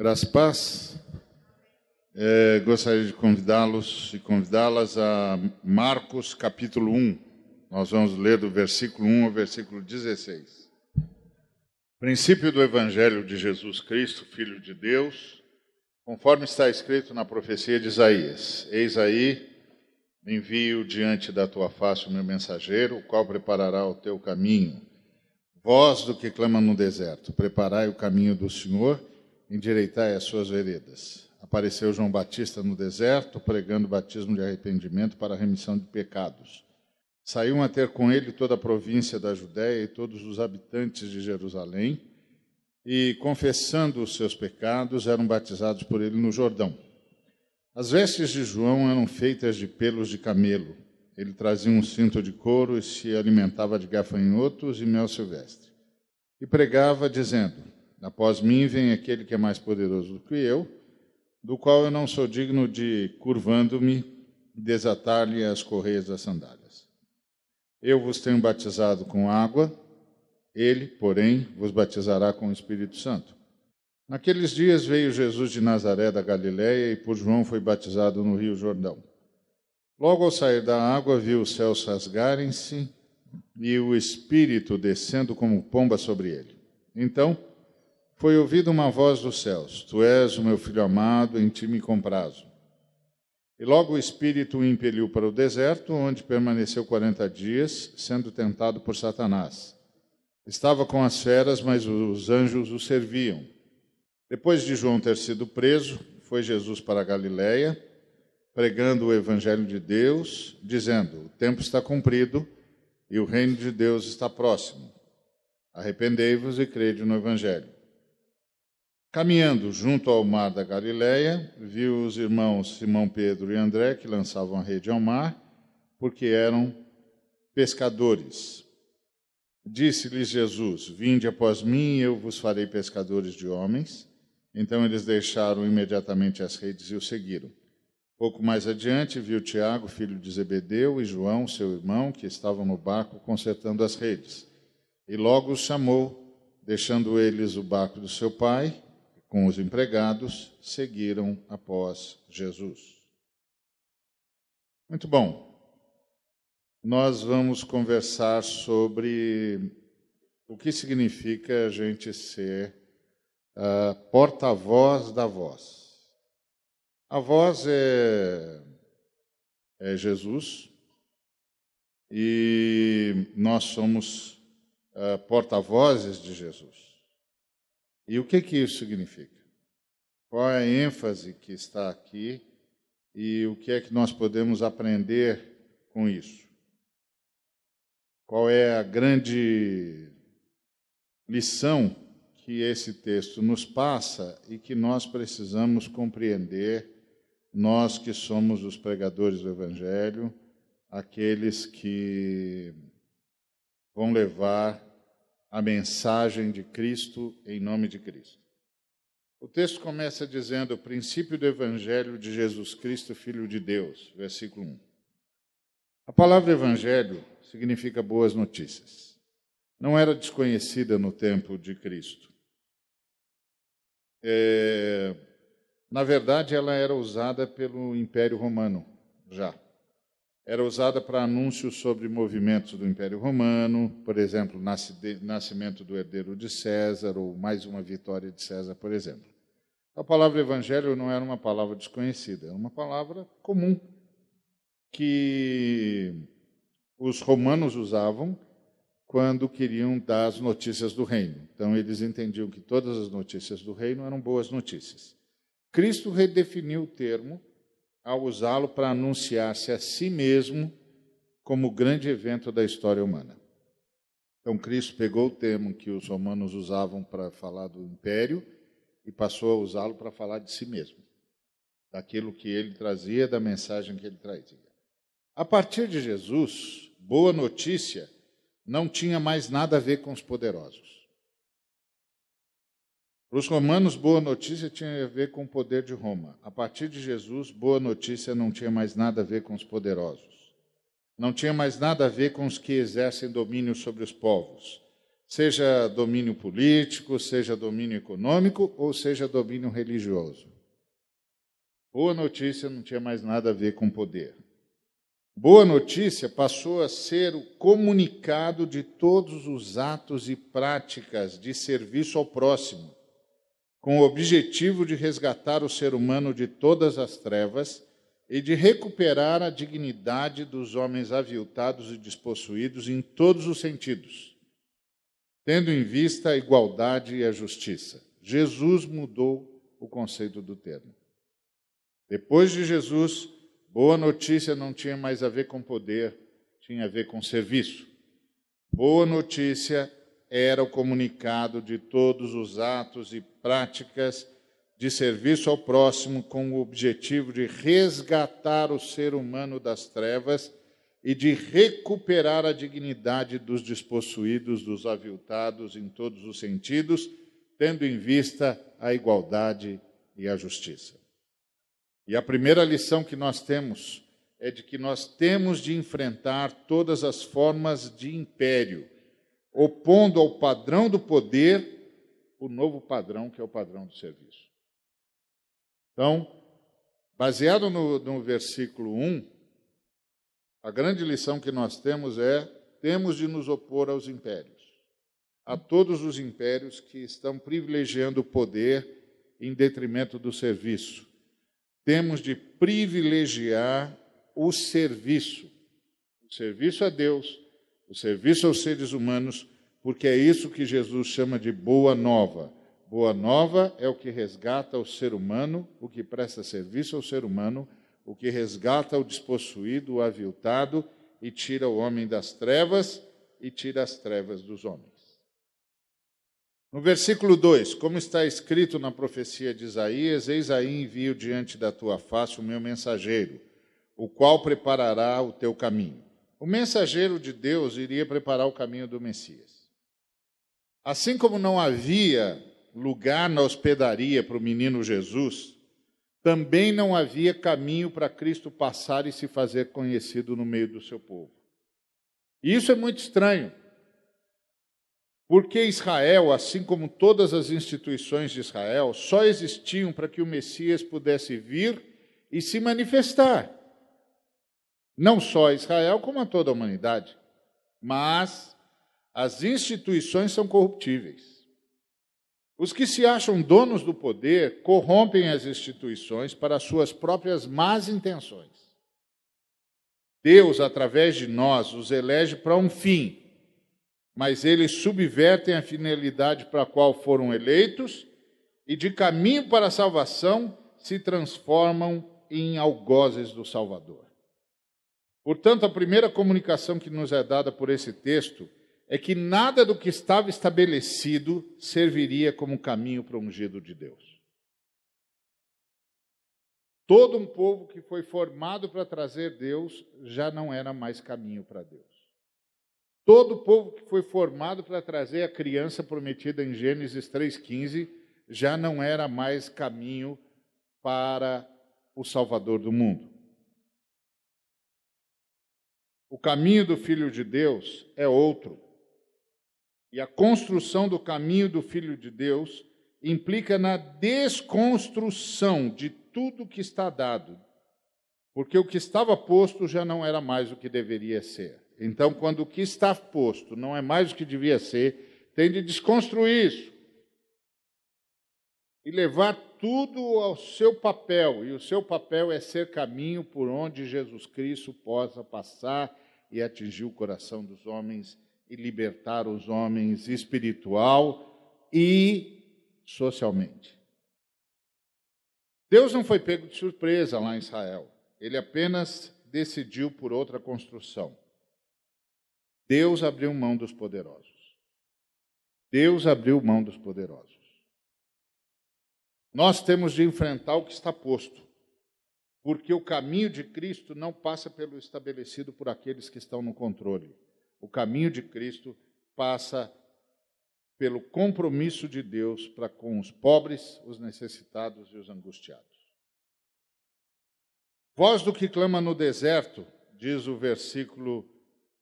Graças paz. É, gostaria de convidá-los e convidá-las a Marcos capítulo 1. Nós vamos ler do versículo 1 ao versículo 16. Princípio do Evangelho de Jesus Cristo, Filho de Deus, conforme está escrito na profecia de Isaías: Eis aí, envio diante da tua face o meu mensageiro, o qual preparará o teu caminho. Voz do que clama no deserto: Preparai o caminho do Senhor, endireitai as suas veredas. Apareceu João Batista no deserto, pregando batismo de arrependimento para a remissão de pecados. Saiu a ter com ele toda a província da Judéia e todos os habitantes de Jerusalém, e, confessando os seus pecados, eram batizados por ele no Jordão. As vestes de João eram feitas de pelos de camelo ele trazia um cinto de couro e se alimentava de gafanhotos e mel silvestre. E pregava, dizendo: Após mim vem aquele que é mais poderoso do que eu, do qual eu não sou digno de, curvando-me, desatar-lhe as correias das sandálias. Eu vos tenho batizado com água, ele, porém, vos batizará com o Espírito Santo. Naqueles dias veio Jesus de Nazaré da Galiléia e por João foi batizado no Rio Jordão. Logo ao sair da água, viu os céus rasgarem-se e o Espírito descendo como pomba sobre ele. Então foi ouvida uma voz dos céus: Tu és o meu filho amado, em ti me comprazo. E logo o Espírito o impeliu para o deserto, onde permaneceu quarenta dias, sendo tentado por Satanás. Estava com as feras, mas os anjos o serviam. Depois de João ter sido preso, foi Jesus para a Galiléia pregando o Evangelho de Deus, dizendo: O tempo está cumprido e o reino de Deus está próximo. Arrependei-vos e crede no Evangelho. Caminhando junto ao mar da Galileia, viu os irmãos Simão Pedro e André que lançavam a rede ao mar, porque eram pescadores. Disse-lhes Jesus: Vinde após mim, eu vos farei pescadores de homens. Então eles deixaram imediatamente as redes e o seguiram. Pouco mais adiante, viu Tiago, filho de Zebedeu, e João, seu irmão, que estavam no barco consertando as redes. E logo os chamou, deixando eles o barco do seu pai, com os empregados, seguiram após Jesus. Muito bom. Nós vamos conversar sobre o que significa a gente ser uh, porta-voz da voz. A voz é, é Jesus e nós somos uh, porta-vozes de Jesus. E o que, que isso significa? Qual é a ênfase que está aqui e o que é que nós podemos aprender com isso? Qual é a grande lição que esse texto nos passa e que nós precisamos compreender nós que somos os pregadores do Evangelho, aqueles que vão levar a mensagem de Cristo em nome de Cristo. O texto começa dizendo: o princípio do Evangelho de Jesus Cristo, Filho de Deus, versículo 1. A palavra Evangelho significa boas notícias. Não era desconhecida no tempo de Cristo. É, na verdade, ela era usada pelo Império Romano já. Era usada para anúncios sobre movimentos do Império Romano, por exemplo, nascimento do herdeiro de César ou mais uma vitória de César, por exemplo. A palavra evangelho não era uma palavra desconhecida, era uma palavra comum que os romanos usavam quando queriam dar as notícias do reino. Então, eles entendiam que todas as notícias do reino eram boas notícias. Cristo redefiniu o termo ao usá-lo para anunciar-se a si mesmo como o grande evento da história humana. Então, Cristo pegou o termo que os romanos usavam para falar do império e passou a usá-lo para falar de si mesmo, daquilo que ele trazia, da mensagem que ele trazia. A partir de Jesus, boa notícia não tinha mais nada a ver com os poderosos. Para os romanos, boa notícia tinha a ver com o poder de Roma. A partir de Jesus, boa notícia não tinha mais nada a ver com os poderosos. Não tinha mais nada a ver com os que exercem domínio sobre os povos. seja domínio político, seja domínio econômico ou seja domínio religioso. Boa notícia não tinha mais nada a ver com poder. Boa notícia passou a ser o comunicado de todos os atos e práticas de serviço ao próximo, com o objetivo de resgatar o ser humano de todas as trevas e de recuperar a dignidade dos homens aviltados e despossuídos em todos os sentidos, tendo em vista a igualdade e a justiça. Jesus mudou o conceito do termo. Depois de Jesus, boa notícia não tinha mais a ver com poder, tinha a ver com serviço. Boa notícia era o comunicado de todos os atos e práticas de serviço ao próximo com o objetivo de resgatar o ser humano das trevas e de recuperar a dignidade dos despossuídos, dos aviltados em todos os sentidos, tendo em vista a igualdade e a justiça. E a primeira lição que nós temos é de que nós temos de enfrentar todas as formas de império, opondo ao padrão do poder o novo padrão que é o padrão do serviço. Então, baseado no, no versículo 1, a grande lição que nós temos é: temos de nos opor aos impérios, a todos os impérios que estão privilegiando o poder em detrimento do serviço. Temos de privilegiar o serviço, o serviço a Deus, o serviço aos seres humanos, porque é isso que Jesus chama de boa nova. Boa nova é o que resgata o ser humano, o que presta serviço ao ser humano o que resgata o despossuído, o aviltado, e tira o homem das trevas e tira as trevas dos homens. No versículo 2, como está escrito na profecia de Isaías: Eis aí envio diante da tua face o meu mensageiro, o qual preparará o teu caminho. O mensageiro de Deus iria preparar o caminho do Messias. Assim como não havia lugar na hospedaria para o menino Jesus, também não havia caminho para Cristo passar e se fazer conhecido no meio do seu povo. E isso é muito estranho, porque Israel, assim como todas as instituições de Israel, só existiam para que o Messias pudesse vir e se manifestar. Não só a Israel, como a toda a humanidade. Mas as instituições são corruptíveis. Os que se acham donos do poder corrompem as instituições para suas próprias más intenções. Deus, através de nós, os elege para um fim, mas eles subvertem a finalidade para a qual foram eleitos e, de caminho para a salvação, se transformam em algozes do Salvador. Portanto, a primeira comunicação que nos é dada por esse texto é que nada do que estava estabelecido serviria como caminho para o ungido de Deus. Todo um povo que foi formado para trazer Deus já não era mais caminho para Deus. Todo o povo que foi formado para trazer a criança prometida em Gênesis 3,15 já não era mais caminho para o Salvador do mundo. O caminho do Filho de Deus é outro. E a construção do caminho do Filho de Deus implica na desconstrução de tudo que está dado, porque o que estava posto já não era mais o que deveria ser. Então, quando o que está posto não é mais o que devia ser, tem de desconstruir isso e levar tudo ao seu papel, e o seu papel é ser caminho por onde Jesus Cristo possa passar e atingir o coração dos homens e libertar os homens espiritual e socialmente. Deus não foi pego de surpresa lá em Israel. Ele apenas decidiu por outra construção. Deus abriu mão dos poderosos. Deus abriu mão dos poderosos. Nós temos de enfrentar o que está posto, porque o caminho de Cristo não passa pelo estabelecido por aqueles que estão no controle. O caminho de Cristo passa pelo compromisso de Deus para com os pobres, os necessitados e os angustiados. Voz do que clama no deserto, diz o versículo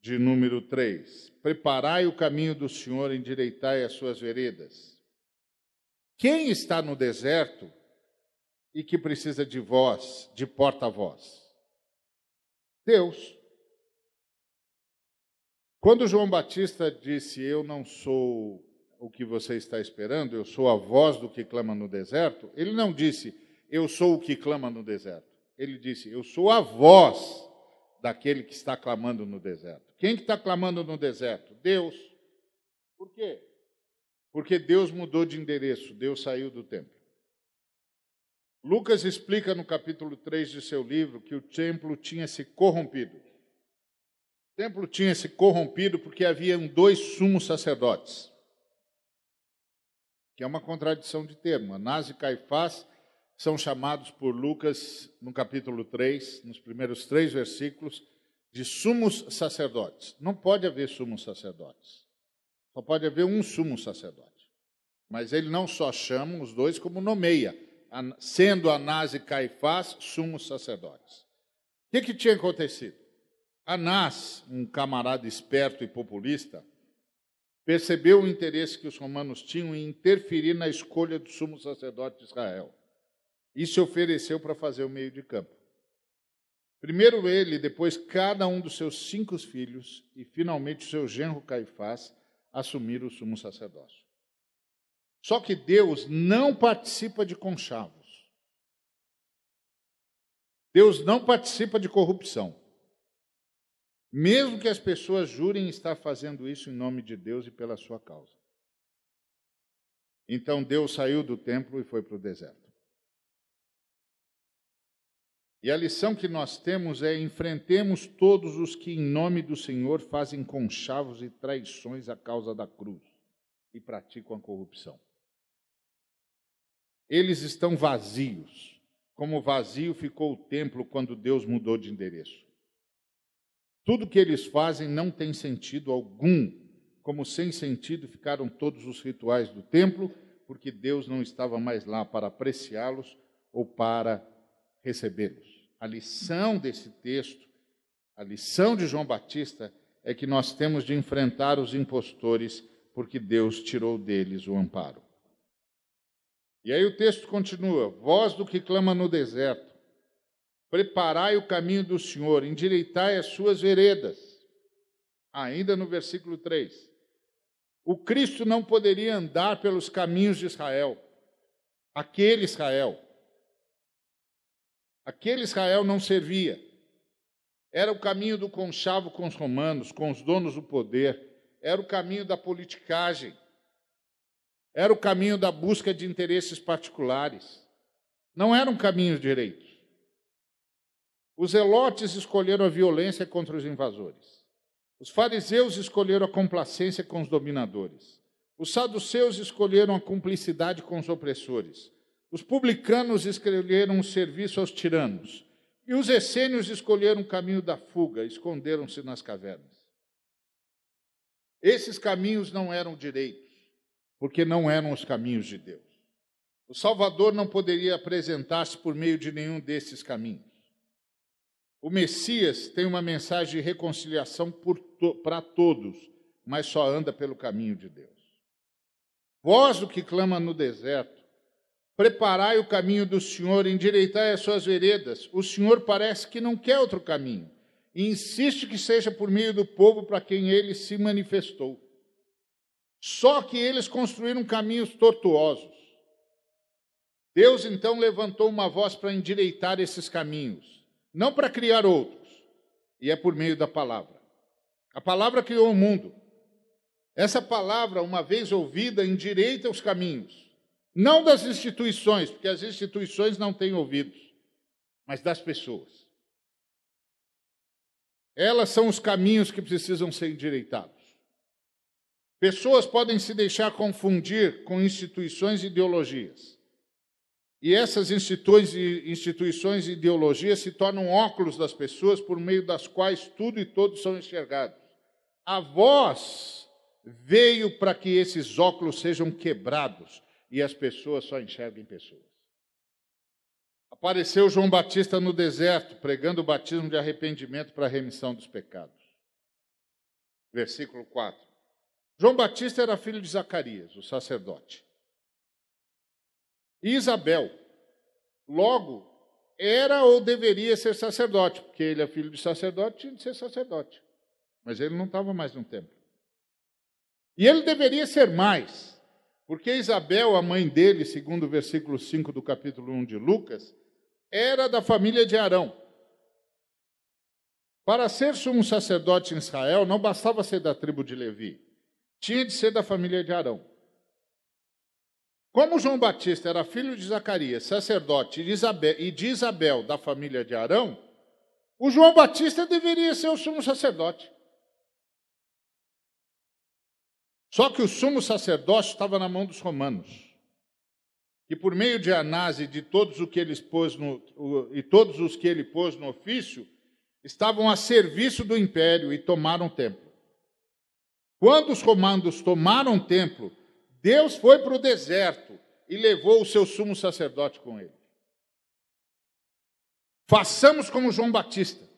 de número 3. Preparai o caminho do Senhor, endireitai as suas veredas. Quem está no deserto e que precisa de voz, de porta-voz? Deus. Quando João Batista disse: Eu não sou o que você está esperando, eu sou a voz do que clama no deserto, ele não disse: Eu sou o que clama no deserto. Ele disse: Eu sou a voz daquele que está clamando no deserto. Quem que está clamando no deserto? Deus. Por quê? Porque Deus mudou de endereço, Deus saiu do templo. Lucas explica no capítulo 3 de seu livro que o templo tinha se corrompido. O templo tinha se corrompido porque haviam dois sumos sacerdotes, que é uma contradição de termo. Anás e Caifás são chamados por Lucas, no capítulo 3, nos primeiros três versículos, de sumos sacerdotes. Não pode haver sumos sacerdotes. Só pode haver um sumo sacerdote. Mas ele não só chama os dois, como nomeia, sendo Anás e Caifás sumos sacerdotes. O que, que tinha acontecido? Anás, um camarada esperto e populista, percebeu o interesse que os romanos tinham em interferir na escolha do sumo sacerdote de Israel e se ofereceu para fazer o meio de campo. Primeiro ele, depois cada um dos seus cinco filhos e finalmente o seu genro Caifás assumiram o sumo sacerdócio. Só que Deus não participa de conchavos. Deus não participa de corrupção. Mesmo que as pessoas jurem estar fazendo isso em nome de Deus e pela sua causa. Então Deus saiu do templo e foi para o deserto. E a lição que nós temos é: enfrentemos todos os que, em nome do Senhor, fazem conchavos e traições à causa da cruz e praticam a corrupção. Eles estão vazios, como vazio ficou o templo quando Deus mudou de endereço. Tudo que eles fazem não tem sentido algum, como sem sentido ficaram todos os rituais do templo, porque Deus não estava mais lá para apreciá-los ou para recebê-los. A lição desse texto, a lição de João Batista, é que nós temos de enfrentar os impostores, porque Deus tirou deles o amparo. E aí o texto continua: Voz do que clama no deserto, preparai o caminho do Senhor, endireitai as suas veredas. Ainda no versículo 3. O Cristo não poderia andar pelos caminhos de Israel, aquele Israel. Aquele Israel não servia. Era o caminho do conchavo com os romanos, com os donos do poder. Era o caminho da politicagem. Era o caminho da busca de interesses particulares. Não era um caminho direito. Os elotes escolheram a violência contra os invasores. Os fariseus escolheram a complacência com os dominadores. Os saduceus escolheram a cumplicidade com os opressores. Os publicanos escolheram o serviço aos tiranos, e os essênios escolheram o caminho da fuga, esconderam-se nas cavernas. Esses caminhos não eram direitos, porque não eram os caminhos de Deus. O Salvador não poderia apresentar-se por meio de nenhum desses caminhos. O Messias tem uma mensagem de reconciliação to para todos, mas só anda pelo caminho de Deus. Voz do que clama no deserto, Preparai o caminho do Senhor, endireitai as suas veredas. O Senhor parece que não quer outro caminho e insiste que seja por meio do povo para quem ele se manifestou. Só que eles construíram caminhos tortuosos. Deus então levantou uma voz para endireitar esses caminhos, não para criar outros, e é por meio da palavra. A palavra criou o mundo. Essa palavra, uma vez ouvida, endireita os caminhos não das instituições, porque as instituições não têm ouvidos, mas das pessoas. Elas são os caminhos que precisam ser endireitados. Pessoas podem se deixar confundir com instituições e ideologias. E essas instituições e ideologias se tornam óculos das pessoas por meio das quais tudo e todos são enxergados. A voz veio para que esses óculos sejam quebrados e as pessoas só enxergam pessoas. Apareceu João Batista no deserto, pregando o batismo de arrependimento para a remissão dos pecados. versículo 4. João Batista era filho de Zacarias, o sacerdote. E Isabel, logo, era ou deveria ser sacerdote, porque ele é filho de sacerdote, tinha de ser sacerdote. Mas ele não estava mais no templo. E ele deveria ser mais, porque Isabel, a mãe dele, segundo o versículo 5 do capítulo 1 de Lucas, era da família de Arão. Para ser sumo sacerdote em Israel, não bastava ser da tribo de Levi, tinha de ser da família de Arão. Como João Batista era filho de Zacarias, sacerdote, e de Isabel, da família de Arão, o João Batista deveria ser o sumo sacerdote. Só que o sumo sacerdócio estava na mão dos romanos. E por meio de Anás e de todos, o que pôs no, e todos os que ele pôs no ofício, estavam a serviço do império e tomaram o templo. Quando os romanos tomaram o templo, Deus foi para o deserto e levou o seu sumo sacerdote com ele. Façamos como João Batista.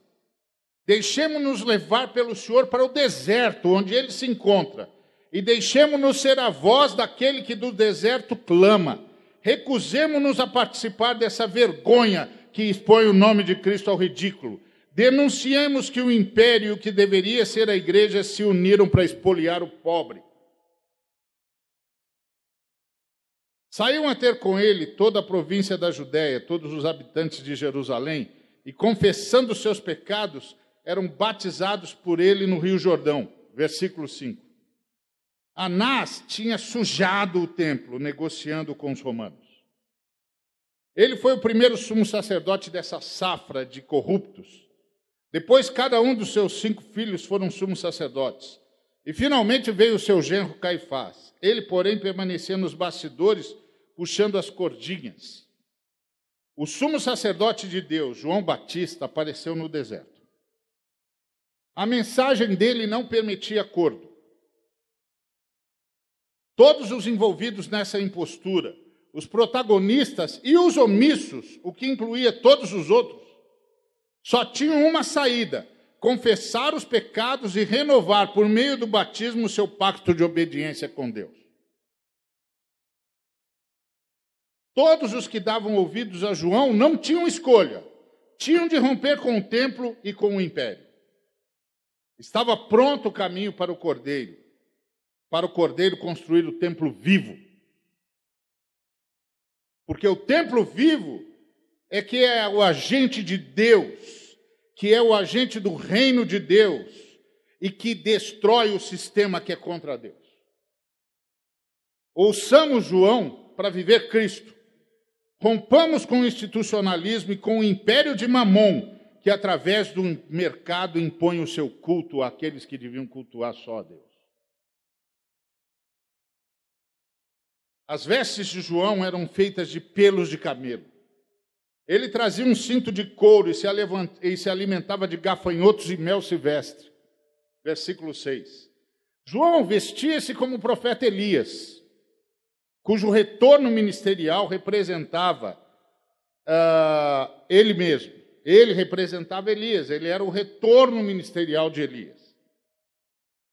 Deixemos-nos levar pelo Senhor para o deserto, onde ele se encontra, e deixemos-nos ser a voz daquele que do deserto clama. Recusemos-nos a participar dessa vergonha que expõe o nome de Cristo ao ridículo. Denunciemos que o império que deveria ser a igreja se uniram para expoliar o pobre. Saíam a ter com ele toda a província da Judéia, todos os habitantes de Jerusalém, e confessando seus pecados, eram batizados por ele no Rio Jordão. Versículo 5. Anás tinha sujado o templo, negociando com os romanos. Ele foi o primeiro sumo sacerdote dessa safra de corruptos. Depois, cada um dos seus cinco filhos foram sumos sacerdotes. E finalmente veio o seu genro Caifás. Ele, porém, permanecia nos bastidores, puxando as cordinhas. O sumo sacerdote de Deus, João Batista, apareceu no deserto. A mensagem dele não permitia acordo. Todos os envolvidos nessa impostura, os protagonistas e os omissos, o que incluía todos os outros, só tinham uma saída: confessar os pecados e renovar, por meio do batismo, o seu pacto de obediência com Deus. Todos os que davam ouvidos a João não tinham escolha, tinham de romper com o templo e com o império. Estava pronto o caminho para o cordeiro, para o cordeiro construir o templo vivo. Porque o templo vivo é que é o agente de Deus, que é o agente do reino de Deus e que destrói o sistema que é contra Deus. Ouçamos João para viver Cristo. Rompamos com o institucionalismo e com o império de Mamon, que através do mercado impõe o seu culto àqueles que deviam cultuar só a Deus. As vestes de João eram feitas de pelos de camelo. Ele trazia um cinto de couro e se, alimentava de gafanhotos e mel silvestre. Versículo 6. João vestia-se como o profeta Elias, cujo retorno ministerial representava uh, ele mesmo. Ele representava Elias, ele era o retorno ministerial de Elias.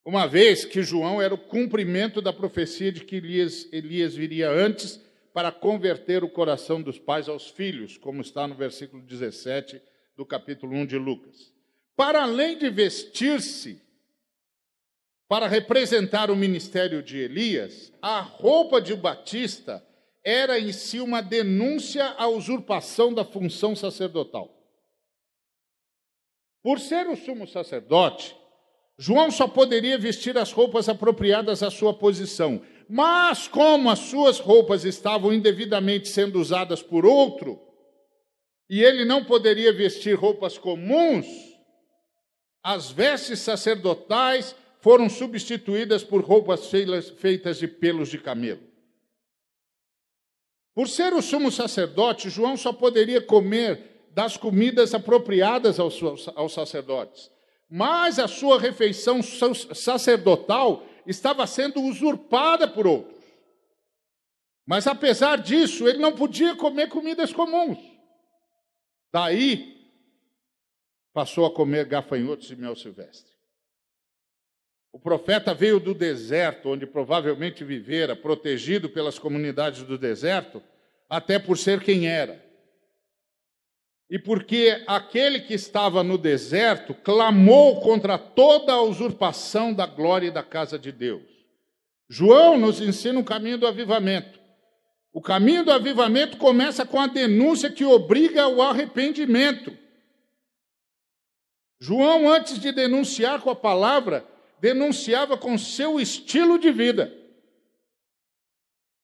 Uma vez que João era o cumprimento da profecia de que Elias, Elias viria antes para converter o coração dos pais aos filhos, como está no versículo 17 do capítulo 1 de Lucas. Para além de vestir-se para representar o ministério de Elias, a roupa de Batista era em si uma denúncia à usurpação da função sacerdotal. Por ser o sumo sacerdote, João só poderia vestir as roupas apropriadas à sua posição, mas como as suas roupas estavam indevidamente sendo usadas por outro, e ele não poderia vestir roupas comuns, as vestes sacerdotais foram substituídas por roupas feitas de pelos de camelo. Por ser o sumo sacerdote, João só poderia comer das comidas apropriadas aos, sacerdotes. Mas a sua refeição sacerdotal estava sendo usurpada por outros. Mas apesar disso, ele não podia comer comidas comuns. Daí, passou a comer gafanhotos e mel silvestre. O profeta veio do deserto, onde provavelmente vivera, protegido pelas comunidades do deserto, até por ser quem era. E porque aquele que estava no deserto clamou contra toda a usurpação da glória e da casa de Deus. João nos ensina o caminho do avivamento. O caminho do avivamento começa com a denúncia que obriga ao arrependimento. João, antes de denunciar com a palavra, denunciava com seu estilo de vida.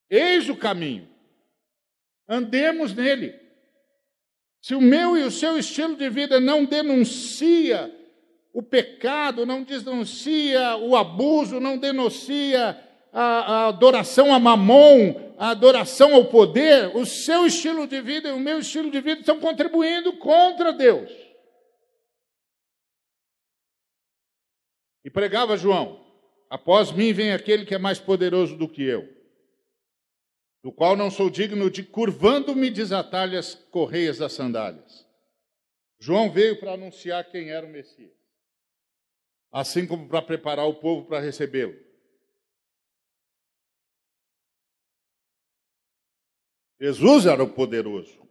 Eis o caminho, andemos nele. Se o meu e o seu estilo de vida não denuncia o pecado, não denuncia o abuso, não denuncia a, a adoração a mamon, a adoração ao poder, o seu estilo de vida e o meu estilo de vida estão contribuindo contra Deus. E pregava João: Após mim vem aquele que é mais poderoso do que eu, do qual não sou digno de, curvando-me, desatar-lhe as correias das sandálias. João veio para anunciar quem era o Messias, assim como para preparar o povo para recebê-lo. Jesus era o poderoso,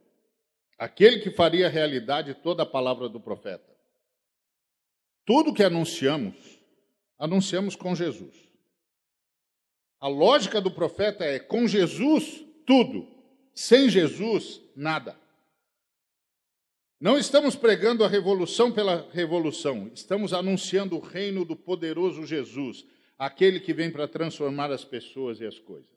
aquele que faria realidade toda a palavra do profeta. Tudo que anunciamos anunciamos com Jesus. A lógica do profeta é: com Jesus, tudo, sem Jesus, nada. Não estamos pregando a revolução pela revolução, estamos anunciando o reino do poderoso Jesus, aquele que vem para transformar as pessoas e as coisas.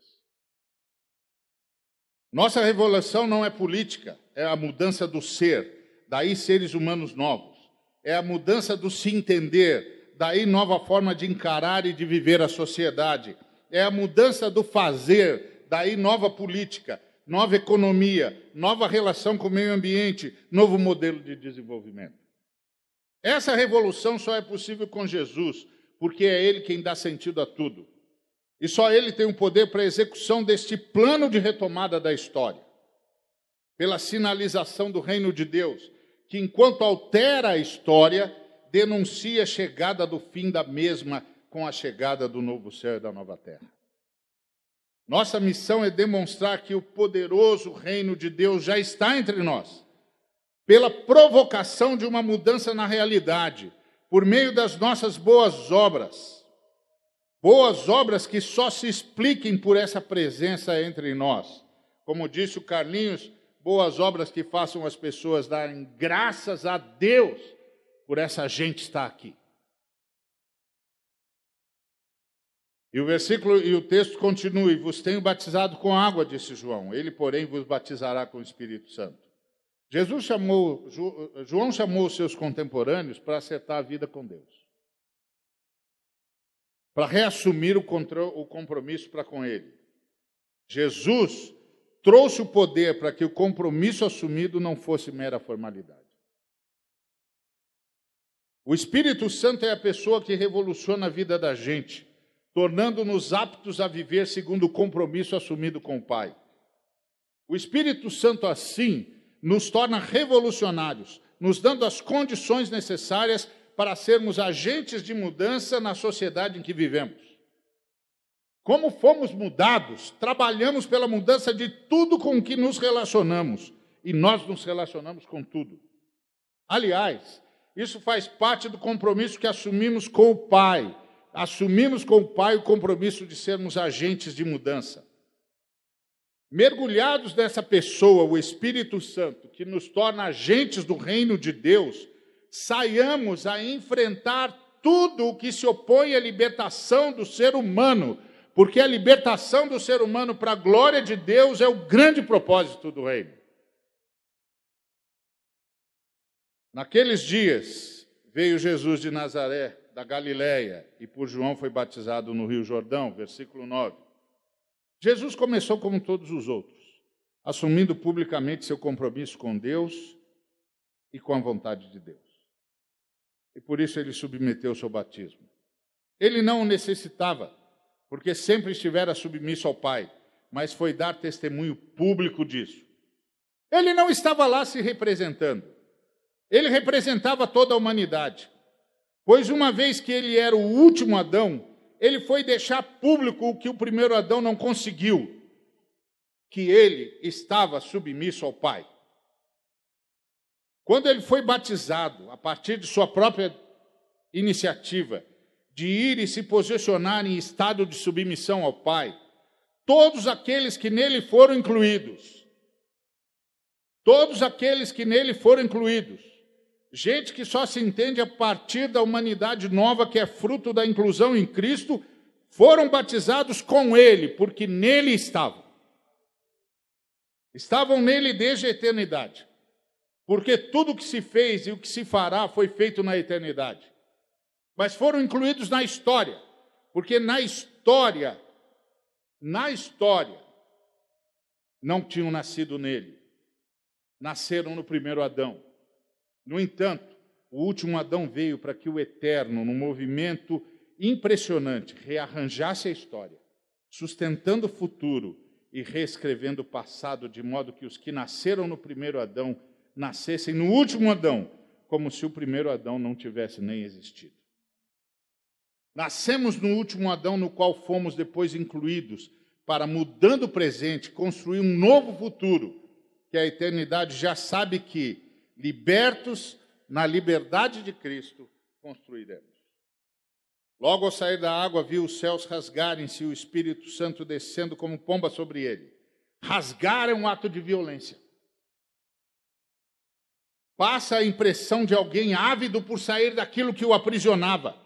Nossa revolução não é política, é a mudança do ser, daí seres humanos novos. É a mudança do se entender, daí nova forma de encarar e de viver a sociedade. É a mudança do fazer, daí nova política, nova economia, nova relação com o meio ambiente, novo modelo de desenvolvimento. Essa revolução só é possível com Jesus, porque é Ele quem dá sentido a tudo. E só Ele tem o poder para a execução deste plano de retomada da história. Pela sinalização do reino de Deus, que enquanto altera a história, denuncia a chegada do fim da mesma com a chegada do novo céu e da nova terra. Nossa missão é demonstrar que o poderoso reino de Deus já está entre nós, pela provocação de uma mudança na realidade, por meio das nossas boas obras. Boas obras que só se expliquem por essa presença entre nós. Como disse o Carlinhos, boas obras que façam as pessoas darem graças a Deus por essa gente estar aqui. E o versículo e o texto continua: e vos tenho batizado com água, disse João. Ele, porém, vos batizará com o Espírito Santo. Jesus chamou, João chamou os seus contemporâneos para acertar a vida com Deus. Para reassumir o compromisso para com ele. Jesus trouxe o poder para que o compromisso assumido não fosse mera formalidade. O Espírito Santo é a pessoa que revoluciona a vida da gente, tornando-nos aptos a viver segundo o compromisso assumido com o Pai. O Espírito Santo, assim, nos torna revolucionários, nos dando as condições necessárias para sermos agentes de mudança na sociedade em que vivemos. Como fomos mudados, trabalhamos pela mudança de tudo com que nos relacionamos, e nós nos relacionamos com tudo. Aliás, isso faz parte do compromisso que assumimos com o Pai. Assumimos com o Pai o compromisso de sermos agentes de mudança. Mergulhados nessa pessoa, o Espírito Santo, que nos torna agentes do reino de Deus, saiamos a enfrentar tudo o que se opõe à libertação do ser humano, porque a libertação do ser humano para a glória de Deus é o grande propósito do reino. Naqueles dias veio Jesus de Nazaré, da Galiléia, e por João foi batizado no Rio Jordão, versículo 9. Jesus começou como todos os outros, assumindo publicamente seu compromisso com Deus e com a vontade de Deus. E por isso ele submeteu seu batismo. Ele não o necessitava, porque sempre estivera submisso ao Pai, mas foi dar testemunho público disso. Ele não estava lá se representando. Ele representava toda a humanidade. Pois uma vez que ele era o último Adão, ele foi deixar público o que o primeiro Adão não conseguiu, que ele estava submisso ao Pai. Quando ele foi batizado, a partir de sua própria iniciativa, de ir e se posicionar em estado de submissão ao Pai, todos aqueles que nele foram incluídos, todos aqueles que nele foram incluídos, gente que só se entende a partir da humanidade nova que é fruto da inclusão em Cristo, foram batizados com ele, porque nele estavam. Estavam nele desde a eternidade. Porque tudo o que se fez e o que se fará foi feito na eternidade. Mas foram incluídos na história, porque na história, na história, não tinham nascido nele. Nasceram no primeiro Adão. No entanto, o último Adão veio para que o eterno, no movimento impressionante, rearranjasse a história, sustentando o futuro e reescrevendo o passado, de modo que os que nasceram no primeiro Adão nascessem no último Adão, como se o primeiro Adão não tivesse nem existido. Nascemos no último Adão, no qual fomos depois incluídos, para, mudando o presente, construir um novo futuro, que a eternidade já sabe que, libertos na liberdade de Cristo, construiremos. Logo ao sair da água, viu os céus rasgarem-se e o Espírito Santo descendo como pomba sobre ele. Rasgar é um ato de violência passa a impressão de alguém ávido por sair daquilo que o aprisionava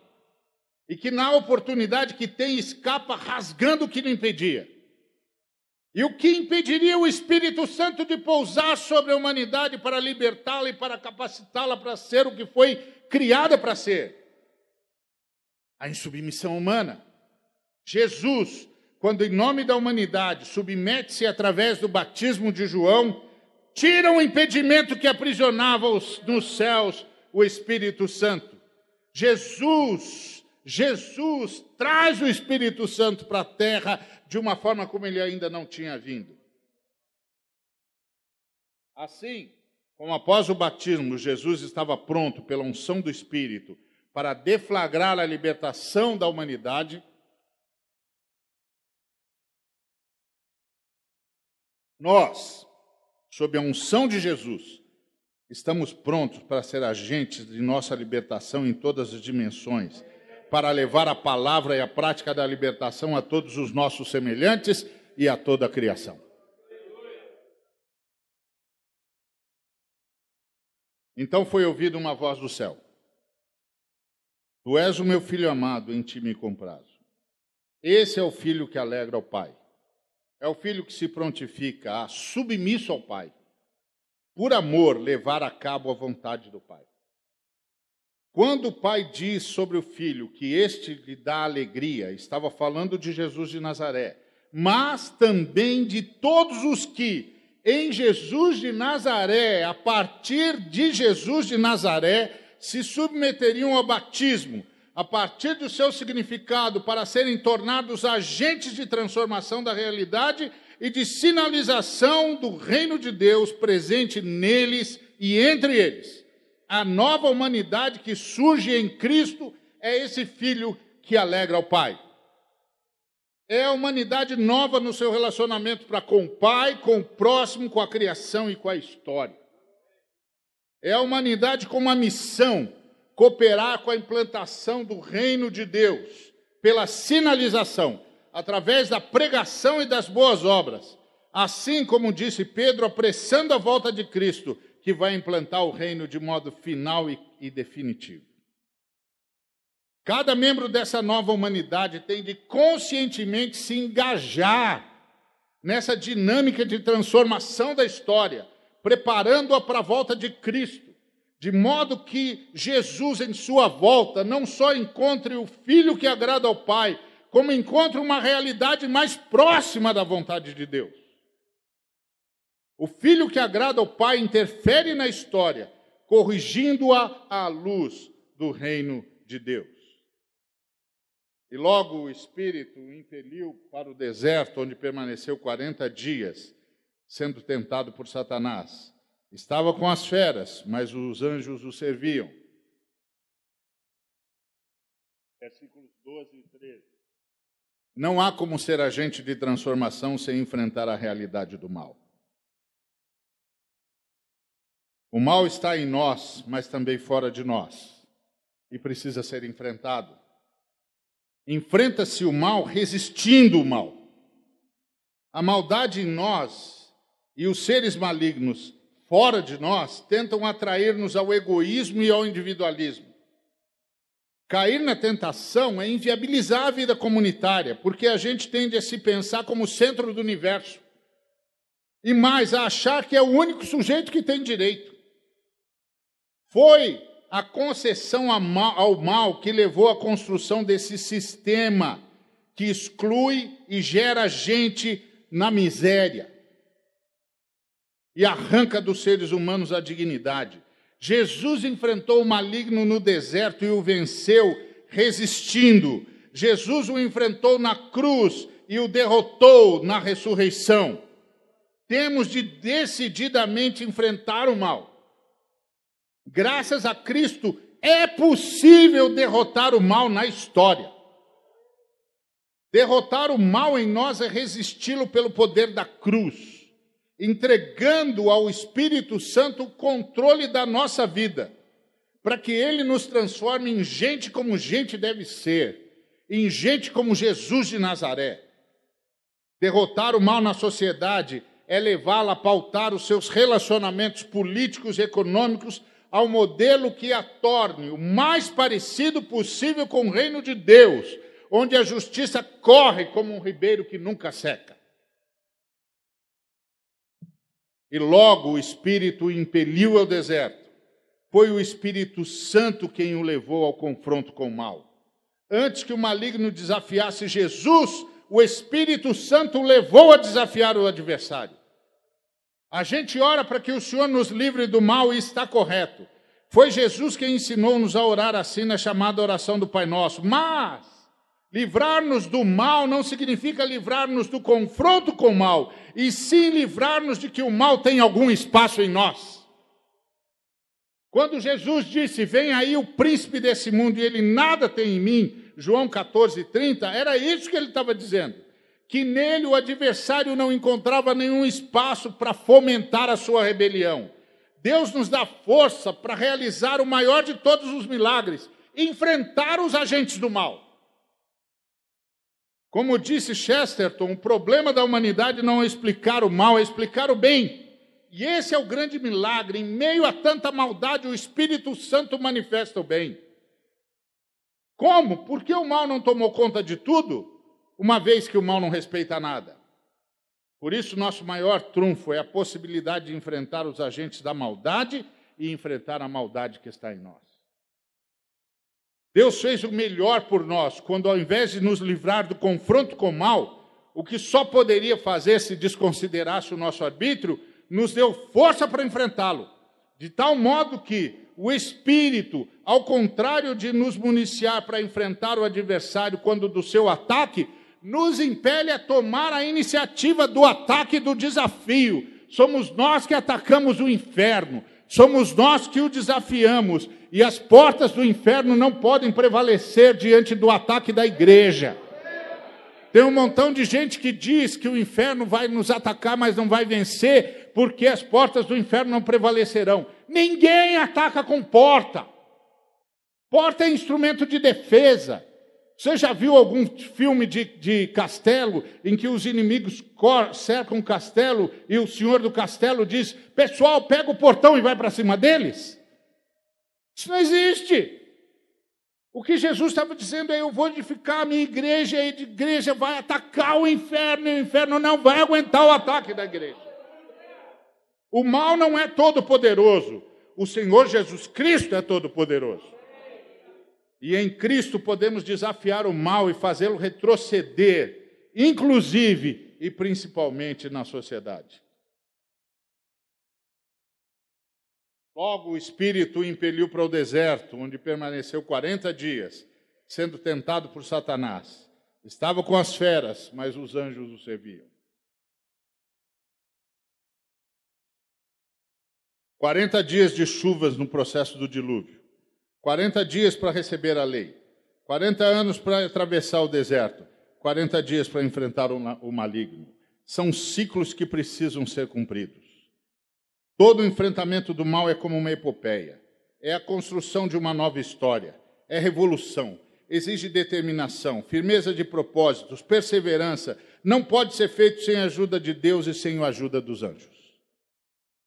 e que, na oportunidade que tem, escapa rasgando o que lhe impedia. E o que impediria o Espírito Santo de pousar sobre a humanidade para libertá-la e para capacitá-la para ser o que foi criada para ser? A insubmissão humana. Jesus, quando em nome da humanidade submete-se através do batismo de João, tira o impedimento que aprisionava os, nos céus o Espírito Santo. Jesus, Jesus traz o Espírito Santo para a terra de uma forma como ele ainda não tinha vindo. Assim, como após o batismo, Jesus estava pronto pela unção do Espírito para deflagrar a libertação da humanidade, nós, sob a unção de Jesus, estamos prontos para ser agentes de nossa libertação em todas as dimensões, para levar a palavra e a prática da libertação a todos os nossos semelhantes e a toda a criação. Então foi ouvida uma voz do céu: Tu és o meu filho amado, em ti me comprazo. Esse é o filho que alegra o Pai. É o filho que se prontifica a, submisso ao Pai, por amor, levar a cabo a vontade do Pai. Quando o Pai diz sobre o filho que este lhe dá alegria, estava falando de Jesus de Nazaré, mas também de todos os que, em Jesus de Nazaré, a partir de Jesus de Nazaré, se submeteriam ao batismo, a partir do seu significado, para serem tornados agentes de transformação da realidade e de sinalização do reino de Deus presente neles e entre eles. A nova humanidade que surge em Cristo é esse filho que alegra o Pai. É a humanidade nova no seu relacionamento para com o Pai, com o próximo, com a criação e com a história. É a humanidade com uma missão cooperar com a implantação do reino de Deus, pela sinalização, através da pregação e das boas obras, assim como disse Pedro, apressando a volta de Cristo, que vai implantar o reino de modo final e, e definitivo. Cada membro dessa nova humanidade tem de conscientemente se engajar nessa dinâmica de transformação da história, preparando-a para a volta de Cristo de modo que Jesus, em sua volta, não só encontre o filho que agrada ao Pai, como encontre uma realidade mais próxima da vontade de Deus. O filho que agrada ao Pai interfere na história, corrigindo-a à luz do reino de Deus. E logo o Espírito o impeliu para o deserto, onde permaneceu 40 dias, sendo tentado por Satanás. Estava com as feras, mas os anjos o serviam. versículos 12 e 13. Não há como ser agente de transformação sem enfrentar a realidade do mal. O mal está em nós, mas também fora de nós, e precisa ser enfrentado. Enfrenta-se o mal resistindo o mal. A maldade em nós e os seres malignos fora de nós tentam atrair-nos ao egoísmo e ao individualismo. Cair na tentação é inviabilizar a vida comunitária, porque a gente tende a se pensar como centro do universo. E mais, a achar que é o único sujeito que tem direito. Foi a concessão ao mal que levou à construção desse sistema que exclui e gera gente na miséria e arranca dos seres humanos a dignidade. Jesus enfrentou o maligno no deserto e o venceu resistindo. Jesus o enfrentou na cruz e o derrotou na ressurreição. Temos de decididamente enfrentar o mal. Graças a Cristo é possível derrotar o mal na história. Derrotar o mal em nós é resisti-lo pelo poder da cruz entregando ao Espírito Santo o controle da nossa vida, para que ele nos transforme em gente como gente deve ser, em gente como Jesus de Nazaré. Derrotar o mal na sociedade é levá-la a pautar os seus relacionamentos políticos e econômicos ao modelo que a torne o mais parecido possível com o reino de Deus, onde a justiça corre como um ribeiro que nunca seca. E logo o Espírito o impeliu ao deserto. Foi o Espírito Santo quem o levou ao confronto com o mal. Antes que o maligno desafiasse Jesus, o Espírito Santo o levou a desafiar o adversário. A gente ora para que o Senhor nos livre do mal e está correto. Foi Jesus quem ensinou-nos a orar assim na chamada oração do Pai Nosso. Mas Livrar-nos do mal não significa livrar-nos do confronto com o mal, e sim livrar-nos de que o mal tem algum espaço em nós. Quando Jesus disse: Vem aí o príncipe desse mundo e ele nada tem em mim, João 14, 30, era isso que ele estava dizendo. Que nele o adversário não encontrava nenhum espaço para fomentar a sua rebelião. Deus nos dá força para realizar o maior de todos os milagres enfrentar os agentes do mal. Como disse Chesterton, o problema da humanidade não é explicar o mal, é explicar o bem. E esse é o grande milagre. Em meio a tanta maldade, o Espírito Santo manifesta o bem. Como? Porque o mal não tomou conta de tudo, uma vez que o mal não respeita nada. Por isso, nosso maior trunfo é a possibilidade de enfrentar os agentes da maldade e enfrentar a maldade que está em nós. Deus fez o melhor por nós, quando ao invés de nos livrar do confronto com o mal, o que só poderia fazer se desconsiderasse o nosso arbítrio, nos deu força para enfrentá-lo, de tal modo que o Espírito, ao contrário de nos municiar para enfrentar o adversário quando do seu ataque, nos impele a tomar a iniciativa do ataque e do desafio. Somos nós que atacamos o inferno, somos nós que o desafiamos, e as portas do inferno não podem prevalecer diante do ataque da igreja. Tem um montão de gente que diz que o inferno vai nos atacar, mas não vai vencer, porque as portas do inferno não prevalecerão. Ninguém ataca com porta. Porta é instrumento de defesa. Você já viu algum filme de, de castelo em que os inimigos cercam o castelo e o senhor do castelo diz: Pessoal, pega o portão e vai para cima deles? Isso não existe. O que Jesus estava dizendo é: eu vou edificar a minha igreja, e a igreja vai atacar o inferno, e o inferno não vai aguentar o ataque da igreja. O mal não é todo poderoso, o Senhor Jesus Cristo é todo poderoso. E em Cristo podemos desafiar o mal e fazê-lo retroceder, inclusive e principalmente na sociedade. Logo o Espírito o impeliu para o deserto, onde permaneceu 40 dias, sendo tentado por Satanás. Estava com as feras, mas os anjos o serviam. 40 dias de chuvas no processo do dilúvio. 40 dias para receber a lei. 40 anos para atravessar o deserto, 40 dias para enfrentar o maligno. São ciclos que precisam ser cumpridos. Todo enfrentamento do mal é como uma epopeia. É a construção de uma nova história. É revolução. Exige determinação, firmeza de propósitos, perseverança. Não pode ser feito sem a ajuda de Deus e sem a ajuda dos anjos.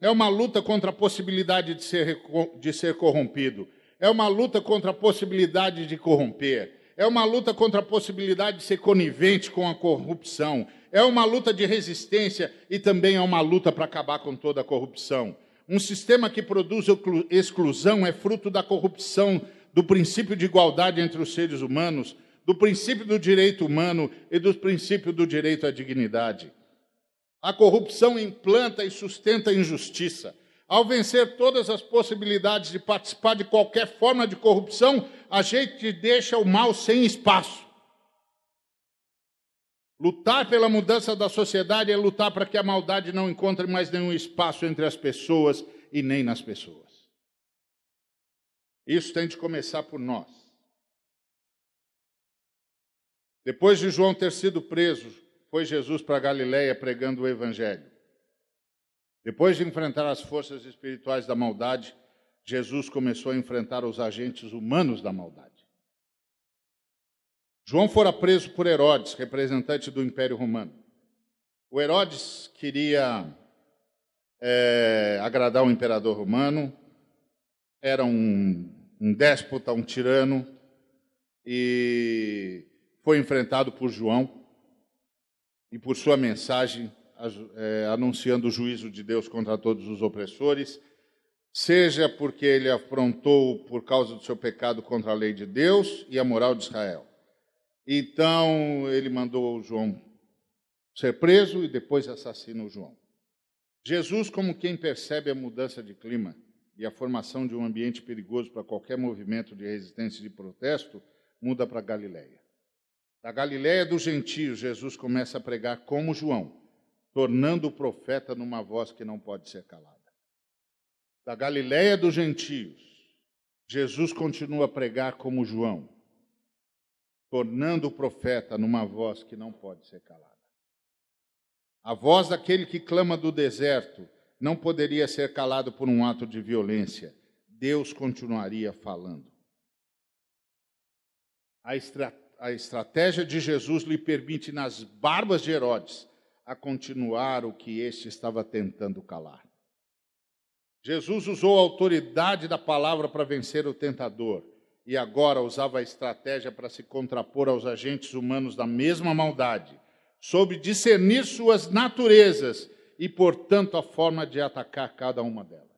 É uma luta contra a possibilidade de ser, de ser corrompido. É uma luta contra a possibilidade de corromper. É uma luta contra a possibilidade de ser conivente com a corrupção. É uma luta de resistência e também é uma luta para acabar com toda a corrupção. Um sistema que produz exclusão é fruto da corrupção do princípio de igualdade entre os seres humanos, do princípio do direito humano e do princípio do direito à dignidade. A corrupção implanta e sustenta a injustiça. Ao vencer todas as possibilidades de participar de qualquer forma de corrupção, a gente deixa o mal sem espaço. Lutar pela mudança da sociedade é lutar para que a maldade não encontre mais nenhum espaço entre as pessoas e nem nas pessoas. Isso tem de começar por nós. Depois de João ter sido preso, foi Jesus para Galiléia pregando o evangelho. Depois de enfrentar as forças espirituais da maldade, Jesus começou a enfrentar os agentes humanos da maldade. João fora preso por Herodes, representante do Império Romano. O Herodes queria é, agradar o imperador romano, era um, um déspota, um tirano, e foi enfrentado por João e por sua mensagem é, anunciando o juízo de Deus contra todos os opressores, seja porque ele afrontou por causa do seu pecado contra a lei de Deus e a moral de Israel. Então ele mandou João ser preso e depois assassinou João. Jesus, como quem percebe a mudança de clima e a formação de um ambiente perigoso para qualquer movimento de resistência e de protesto, muda para Galiléia. Da Galiléia dos gentios, Jesus começa a pregar como João, tornando o profeta numa voz que não pode ser calada. Da Galiléia dos gentios, Jesus continua a pregar como João, tornando o profeta numa voz que não pode ser calada. A voz daquele que clama do deserto não poderia ser calado por um ato de violência. Deus continuaria falando. A estratégia a estratégia de Jesus lhe permite, nas barbas de Herodes, a continuar o que este estava tentando calar. Jesus usou a autoridade da palavra para vencer o tentador e agora usava a estratégia para se contrapor aos agentes humanos da mesma maldade, soube discernir suas naturezas e, portanto, a forma de atacar cada uma delas.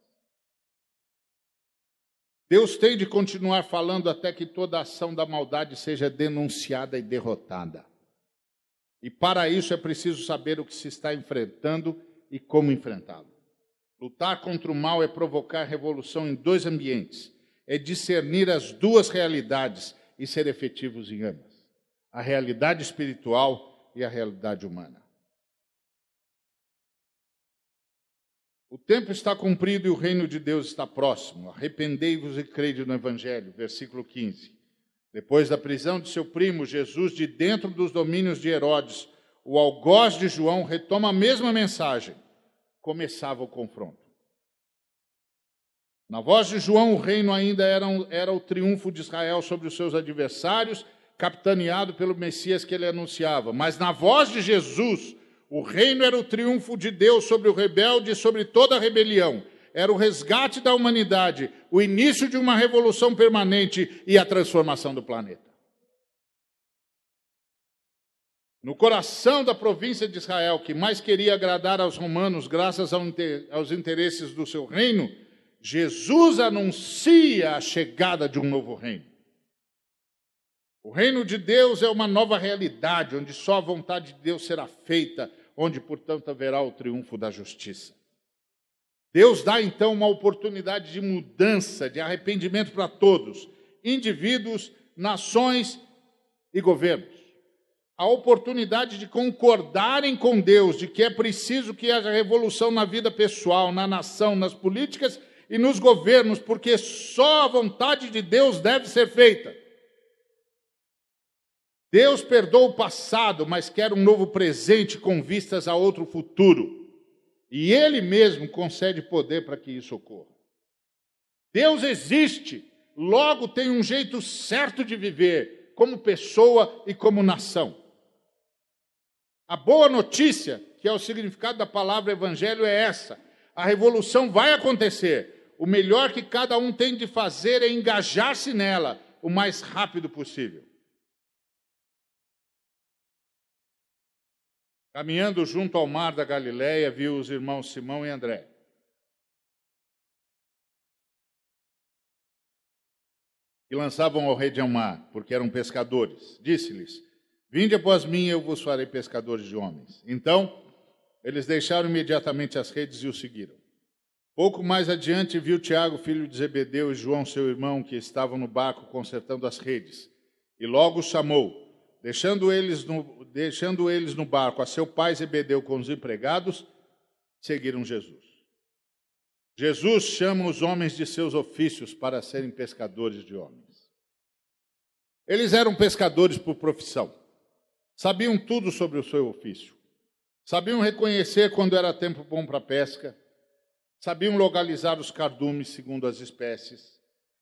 Deus tem de continuar falando até que toda ação da maldade seja denunciada e derrotada. E para isso é preciso saber o que se está enfrentando e como enfrentá-lo. Lutar contra o mal é provocar revolução em dois ambientes, é discernir as duas realidades e ser efetivos em ambas: a realidade espiritual e a realidade humana. O tempo está cumprido e o reino de Deus está próximo. Arrependei-vos e crede no Evangelho. Versículo 15. Depois da prisão de seu primo, Jesus, de dentro dos domínios de Herodes, o algoz de João retoma a mesma mensagem. Começava o confronto. Na voz de João, o reino ainda era, um, era o triunfo de Israel sobre os seus adversários, capitaneado pelo Messias que ele anunciava. Mas na voz de Jesus, o reino era o triunfo de Deus sobre o rebelde e sobre toda a rebelião. Era o resgate da humanidade, o início de uma revolução permanente e a transformação do planeta. No coração da província de Israel, que mais queria agradar aos romanos graças aos interesses do seu reino, Jesus anuncia a chegada de um novo reino. O reino de Deus é uma nova realidade, onde só a vontade de Deus será feita, onde, portanto, haverá o triunfo da justiça. Deus dá então uma oportunidade de mudança, de arrependimento para todos, indivíduos, nações e governos. A oportunidade de concordarem com Deus de que é preciso que haja revolução na vida pessoal, na nação, nas políticas e nos governos, porque só a vontade de Deus deve ser feita. Deus perdoa o passado, mas quer um novo presente com vistas a outro futuro. E Ele mesmo concede poder para que isso ocorra. Deus existe, logo tem um jeito certo de viver, como pessoa e como nação. A boa notícia, que é o significado da palavra evangelho, é essa: a revolução vai acontecer. O melhor que cada um tem de fazer é engajar-se nela o mais rápido possível. Caminhando junto ao mar da Galileia, viu os irmãos Simão e André. Que lançavam ao rede ao mar, porque eram pescadores. Disse-lhes: Vinde após mim, eu vos farei pescadores de homens. Então, eles deixaram imediatamente as redes e o seguiram. Pouco mais adiante, viu Tiago, filho de Zebedeu, e João, seu irmão, que estavam no barco consertando as redes. E logo chamou. Deixando eles, no, deixando eles no barco a seu pai Zebedeu com os empregados, seguiram Jesus. Jesus chama os homens de seus ofícios para serem pescadores de homens. Eles eram pescadores por profissão. Sabiam tudo sobre o seu ofício. Sabiam reconhecer quando era tempo bom para pesca. Sabiam localizar os cardumes segundo as espécies.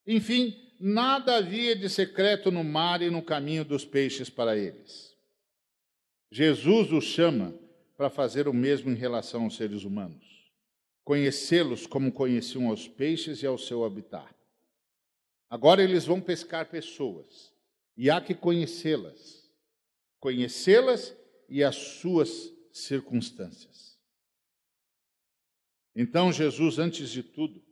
Enfim, nada havia de secreto no mar e no caminho dos peixes para eles. Jesus os chama para fazer o mesmo em relação aos seres humanos. Conhecê-los como conheciam os peixes e ao seu habitat. Agora eles vão pescar pessoas e há que conhecê-las. Conhecê-las e as suas circunstâncias. Então Jesus, antes de tudo,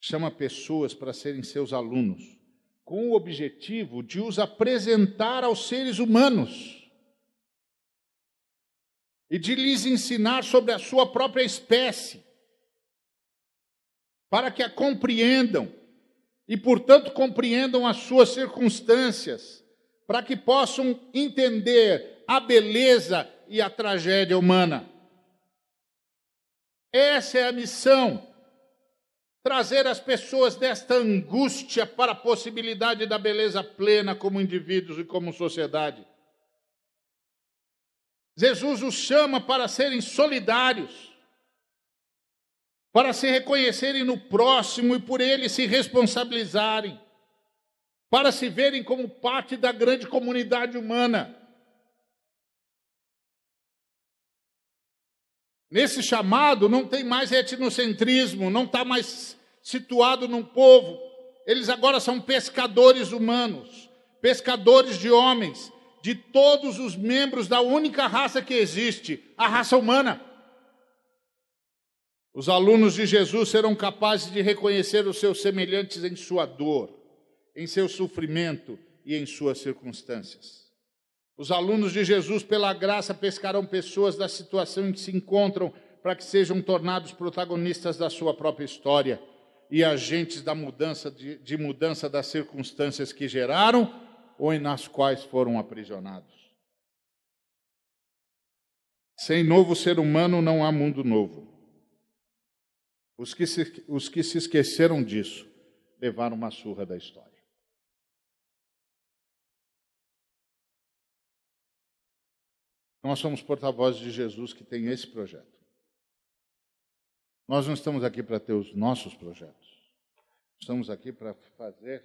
chama pessoas para serem seus alunos, com o objetivo de os apresentar aos seres humanos e de lhes ensinar sobre a sua própria espécie, para que a compreendam e, portanto, compreendam as suas circunstâncias, para que possam entender a beleza e a tragédia humana. Essa é a missão trazer as pessoas desta angústia para a possibilidade da beleza plena como indivíduos e como sociedade. Jesus os chama para serem solidários, para se reconhecerem no próximo e por ele se responsabilizarem, para se verem como parte da grande comunidade humana. Nesse chamado não tem mais etnocentrismo, não está mais situado num povo. Eles agora são pescadores humanos, pescadores de homens, de todos os membros da única raça que existe, a raça humana. Os alunos de Jesus serão capazes de reconhecer os seus semelhantes em sua dor, em seu sofrimento e em suas circunstâncias. Os alunos de Jesus, pela graça, pescarão pessoas da situação em que se encontram para que sejam tornados protagonistas da sua própria história e agentes da mudança de, de mudança das circunstâncias que geraram ou nas quais foram aprisionados. Sem novo ser humano não há mundo novo. Os que se, os que se esqueceram disso levaram uma surra da história. Nós somos porta-vozes de Jesus que tem esse projeto. Nós não estamos aqui para ter os nossos projetos. Estamos aqui para fazer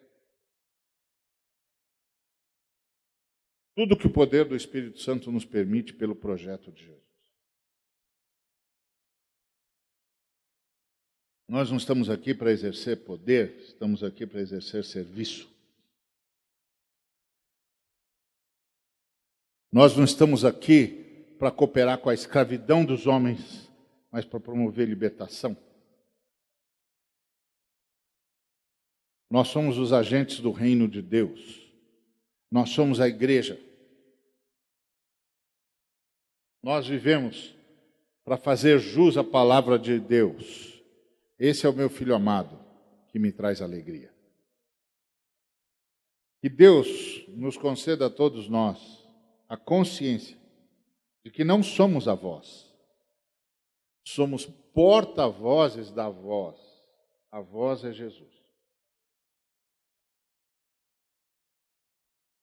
tudo que o poder do Espírito Santo nos permite pelo projeto de Jesus. Nós não estamos aqui para exercer poder, estamos aqui para exercer serviço. Nós não estamos aqui para cooperar com a escravidão dos homens, mas para promover libertação. Nós somos os agentes do reino de Deus. Nós somos a igreja. Nós vivemos para fazer jus à palavra de Deus. Esse é o meu filho amado, que me traz alegria. Que Deus nos conceda a todos nós a consciência de que não somos a voz, somos porta-vozes da voz. A voz é Jesus.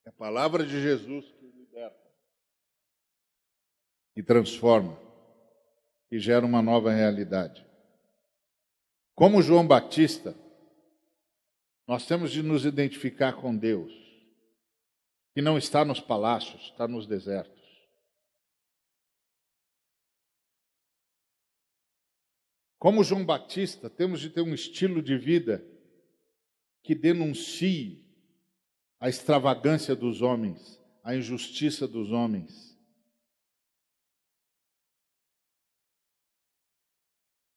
É a palavra de Jesus que e transforma e gera uma nova realidade. Como João Batista, nós temos de nos identificar com Deus, que não está nos palácios, está nos desertos. Como João Batista, temos de ter um estilo de vida que denuncie a extravagância dos homens, a injustiça dos homens.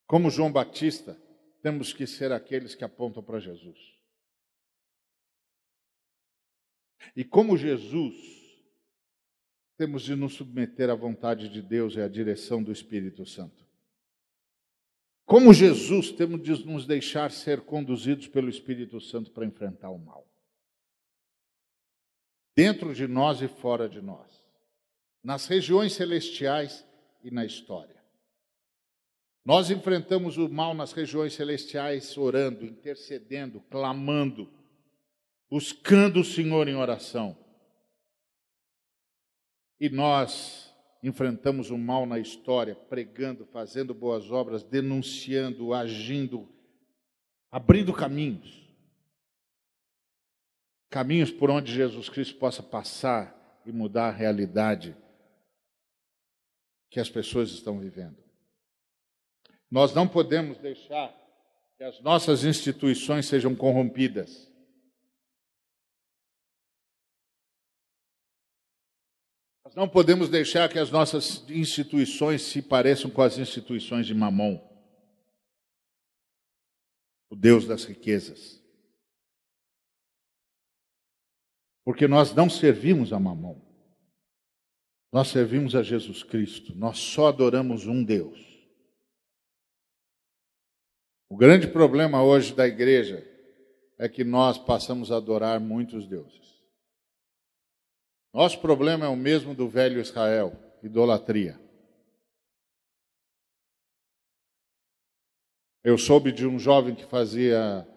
Como João Batista, temos que ser aqueles que apontam para Jesus. E como Jesus, temos de nos submeter à vontade de Deus e à direção do Espírito Santo. Como Jesus, temos de nos deixar ser conduzidos pelo Espírito Santo para enfrentar o mal. Dentro de nós e fora de nós. Nas regiões celestiais e na história. Nós enfrentamos o mal nas regiões celestiais orando, intercedendo, clamando, buscando o Senhor em oração. E nós enfrentamos o mal na história, pregando, fazendo boas obras, denunciando, agindo, abrindo caminhos. Caminhos por onde Jesus Cristo possa passar e mudar a realidade que as pessoas estão vivendo. Nós não podemos deixar que as nossas instituições sejam corrompidas. Nós não podemos deixar que as nossas instituições se pareçam com as instituições de Mamon, o Deus das riquezas. Porque nós não servimos a Mamon. Nós servimos a Jesus Cristo. Nós só adoramos um Deus. O grande problema hoje da igreja é que nós passamos a adorar muitos deuses. Nosso problema é o mesmo do velho Israel, idolatria. Eu soube de um jovem que fazia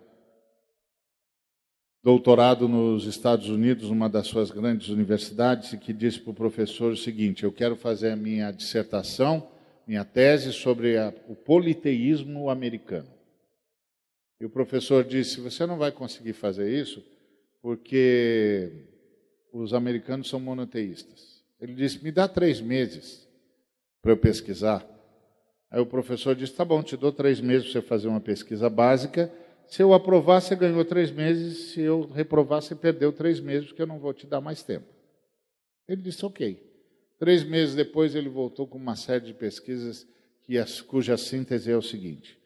doutorado nos Estados Unidos, numa das suas grandes universidades, e que disse para o professor o seguinte: Eu quero fazer a minha dissertação, minha tese sobre a, o politeísmo americano. E o professor disse: Você não vai conseguir fazer isso, porque os americanos são monoteístas. Ele disse: Me dá três meses para eu pesquisar. Aí o professor disse: Tá bom, te dou três meses para você fazer uma pesquisa básica. Se eu aprovar, você ganhou três meses. Se eu reprovar, você perdeu três meses, porque eu não vou te dar mais tempo. Ele disse: Ok. Três meses depois, ele voltou com uma série de pesquisas que, cuja síntese é o seguinte: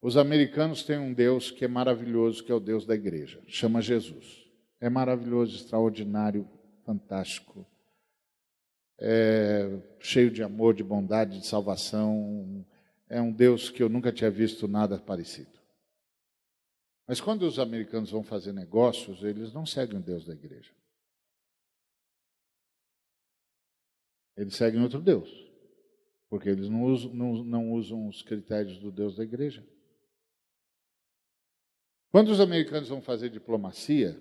os americanos têm um Deus que é maravilhoso, que é o Deus da igreja, chama Jesus. É maravilhoso, extraordinário, fantástico. É cheio de amor, de bondade, de salvação. É um Deus que eu nunca tinha visto nada parecido. Mas quando os americanos vão fazer negócios, eles não seguem o Deus da igreja. Eles seguem outro Deus. Porque eles não usam, não, não usam os critérios do Deus da igreja. Quando os americanos vão fazer diplomacia,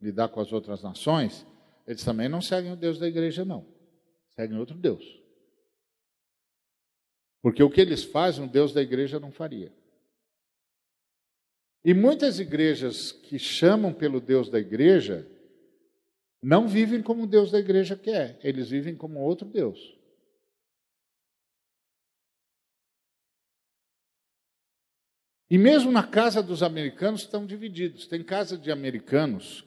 lidar com as outras nações, eles também não seguem o Deus da igreja, não. Seguem outro Deus. Porque o que eles fazem, o Deus da igreja não faria. E muitas igrejas que chamam pelo Deus da igreja não vivem como o Deus da igreja quer, eles vivem como outro Deus. E mesmo na casa dos americanos estão divididos. Tem casa de americanos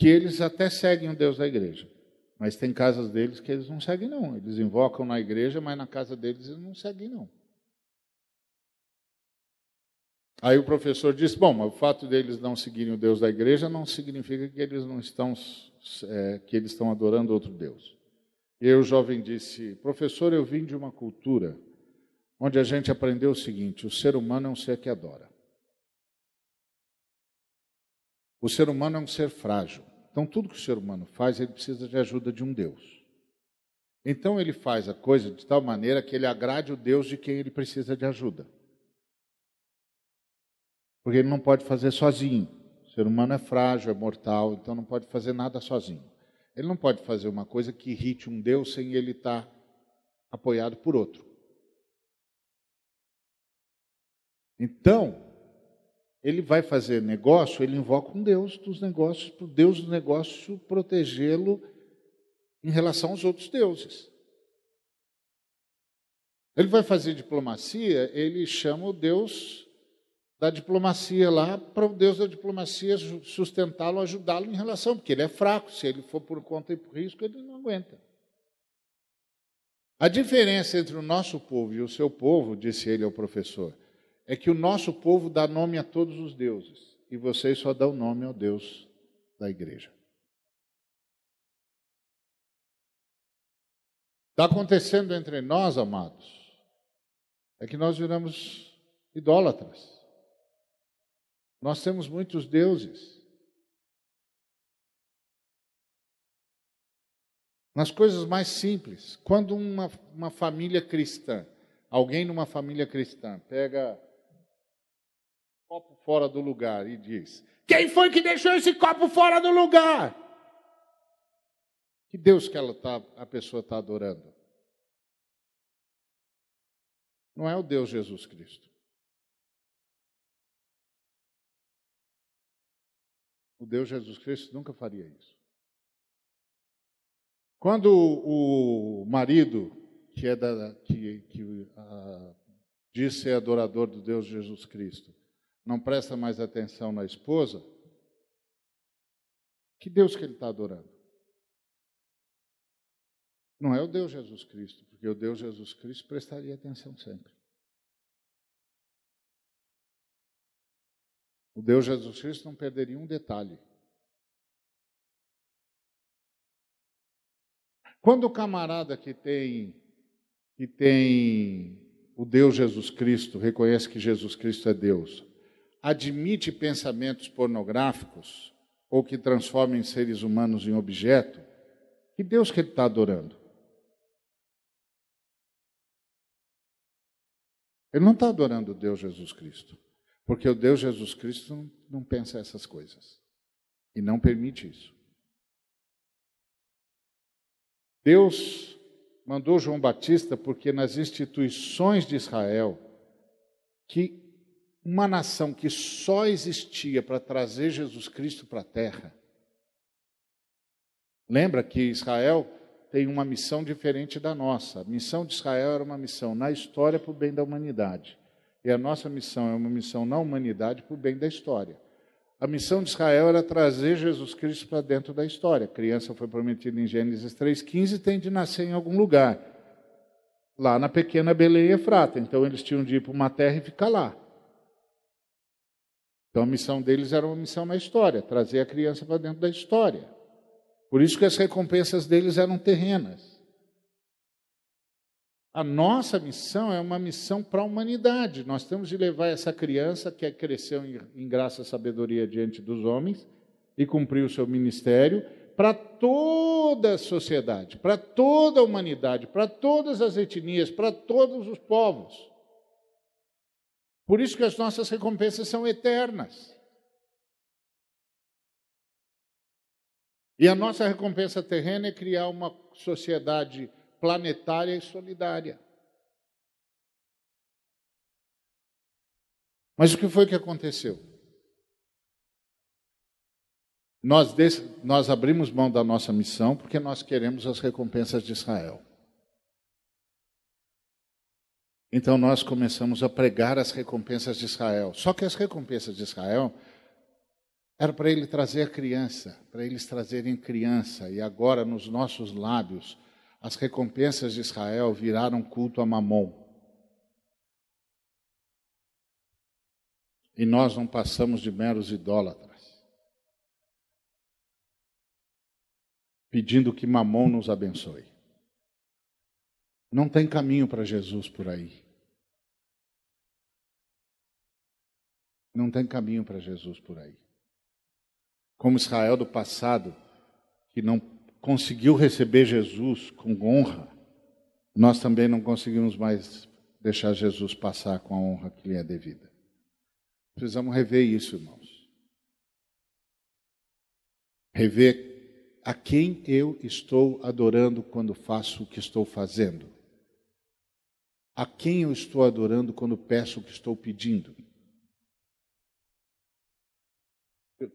que eles até seguem o Deus da igreja. Mas tem casas deles que eles não seguem, não. Eles invocam na igreja, mas na casa deles eles não seguem, não. Aí o professor disse: Bom, mas o fato deles não seguirem o Deus da igreja não significa que eles não estão, é, que eles estão adorando outro Deus. E o jovem disse: Professor, eu vim de uma cultura onde a gente aprendeu o seguinte: o ser humano é um ser que adora. O ser humano é um ser frágil. Então, tudo que o ser humano faz, ele precisa de ajuda de um Deus. Então, ele faz a coisa de tal maneira que ele agrade o Deus de quem ele precisa de ajuda. Porque ele não pode fazer sozinho. O ser humano é frágil, é mortal, então não pode fazer nada sozinho. Ele não pode fazer uma coisa que irrite um Deus sem ele estar apoiado por outro. Então, ele vai fazer negócio, ele invoca um Deus dos negócios, para o Deus do negócio protegê-lo em relação aos outros deuses. Ele vai fazer diplomacia, ele chama o Deus da diplomacia lá para o Deus da diplomacia sustentá-lo, ajudá-lo em relação, porque ele é fraco, se ele for por conta e por risco, ele não aguenta. A diferença entre o nosso povo e o seu povo, disse ele ao professor, é que o nosso povo dá nome a todos os deuses e vocês só dão nome ao Deus da igreja. Está acontecendo entre nós, amados, é que nós viramos idólatras. Nós temos muitos deuses. Nas coisas mais simples, quando uma, uma família cristã, alguém numa família cristã, pega copo fora do lugar e diz: Quem foi que deixou esse copo fora do lugar? Que Deus que ela tá, a pessoa está adorando? Não é o Deus Jesus Cristo. O Deus Jesus Cristo nunca faria isso. Quando o marido, que é da, que, que uh, diz ser adorador do Deus Jesus Cristo, não presta mais atenção na esposa, que Deus que ele está adorando? Não é o Deus Jesus Cristo, porque o Deus Jesus Cristo prestaria atenção sempre. O Deus Jesus Cristo não perderia um detalhe. Quando o camarada que tem que tem o Deus Jesus Cristo, reconhece que Jesus Cristo é Deus, admite pensamentos pornográficos ou que transformem seres humanos em objeto, que Deus que ele está adorando? Ele não está adorando o Deus Jesus Cristo, porque o Deus Jesus Cristo não, não pensa essas coisas e não permite isso. Deus mandou João Batista porque nas instituições de Israel que uma nação que só existia para trazer Jesus Cristo para a terra. Lembra que Israel tem uma missão diferente da nossa. A missão de Israel era uma missão na história para o bem da humanidade. E a nossa missão é uma missão na humanidade para o bem da história. A missão de Israel era trazer Jesus Cristo para dentro da história. A criança foi prometida em Gênesis 3,15 e tem de nascer em algum lugar. Lá na pequena Belém Efrata. Então eles tinham de ir para uma terra e ficar lá. Então a missão deles era uma missão na história, trazer a criança para dentro da história. Por isso que as recompensas deles eram terrenas. A nossa missão é uma missão para a humanidade. Nós temos de levar essa criança que cresceu em, graça e sabedoria diante dos homens e cumpriu o seu ministério para toda a sociedade, para toda a humanidade, para todas as etnias, para todos os povos. Por isso que as nossas recompensas são eternas. E a nossa recompensa terrena é criar uma sociedade planetária e solidária. Mas o que foi que aconteceu? Nós, nós abrimos mão da nossa missão porque nós queremos as recompensas de Israel. Então nós começamos a pregar as recompensas de Israel. Só que as recompensas de Israel era para ele trazer a criança, para eles trazerem criança. E agora nos nossos lábios, as recompensas de Israel viraram culto a Mamon. E nós não passamos de meros idólatras. Pedindo que Mamon nos abençoe. Não tem caminho para Jesus por aí. Não tem caminho para Jesus por aí. Como Israel do passado, que não conseguiu receber Jesus com honra, nós também não conseguimos mais deixar Jesus passar com a honra que lhe é devida. Precisamos rever isso, irmãos. Rever a quem eu estou adorando quando faço o que estou fazendo? A quem eu estou adorando quando peço o que estou pedindo?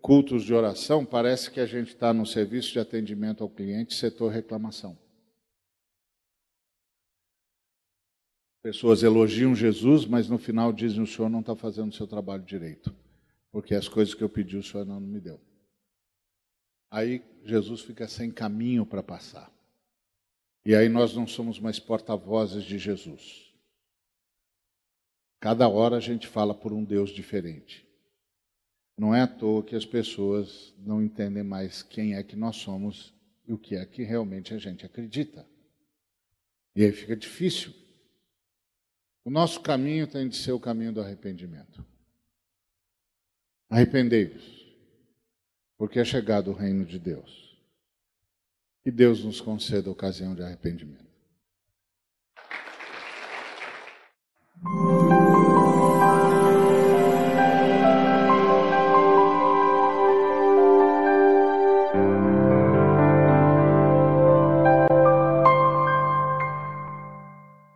Cultos de oração, parece que a gente está no serviço de atendimento ao cliente, setor reclamação. Pessoas elogiam Jesus, mas no final dizem: o senhor não está fazendo o seu trabalho direito, porque as coisas que eu pedi o senhor não me deu. Aí Jesus fica sem caminho para passar. E aí nós não somos mais porta-vozes de Jesus. Cada hora a gente fala por um Deus diferente. Não é à toa que as pessoas não entendem mais quem é que nós somos e o que é que realmente a gente acredita. E aí fica difícil. O nosso caminho tem de ser o caminho do arrependimento. Arrependei-vos, porque é chegado o reino de Deus. Que Deus nos conceda a ocasião de arrependimento.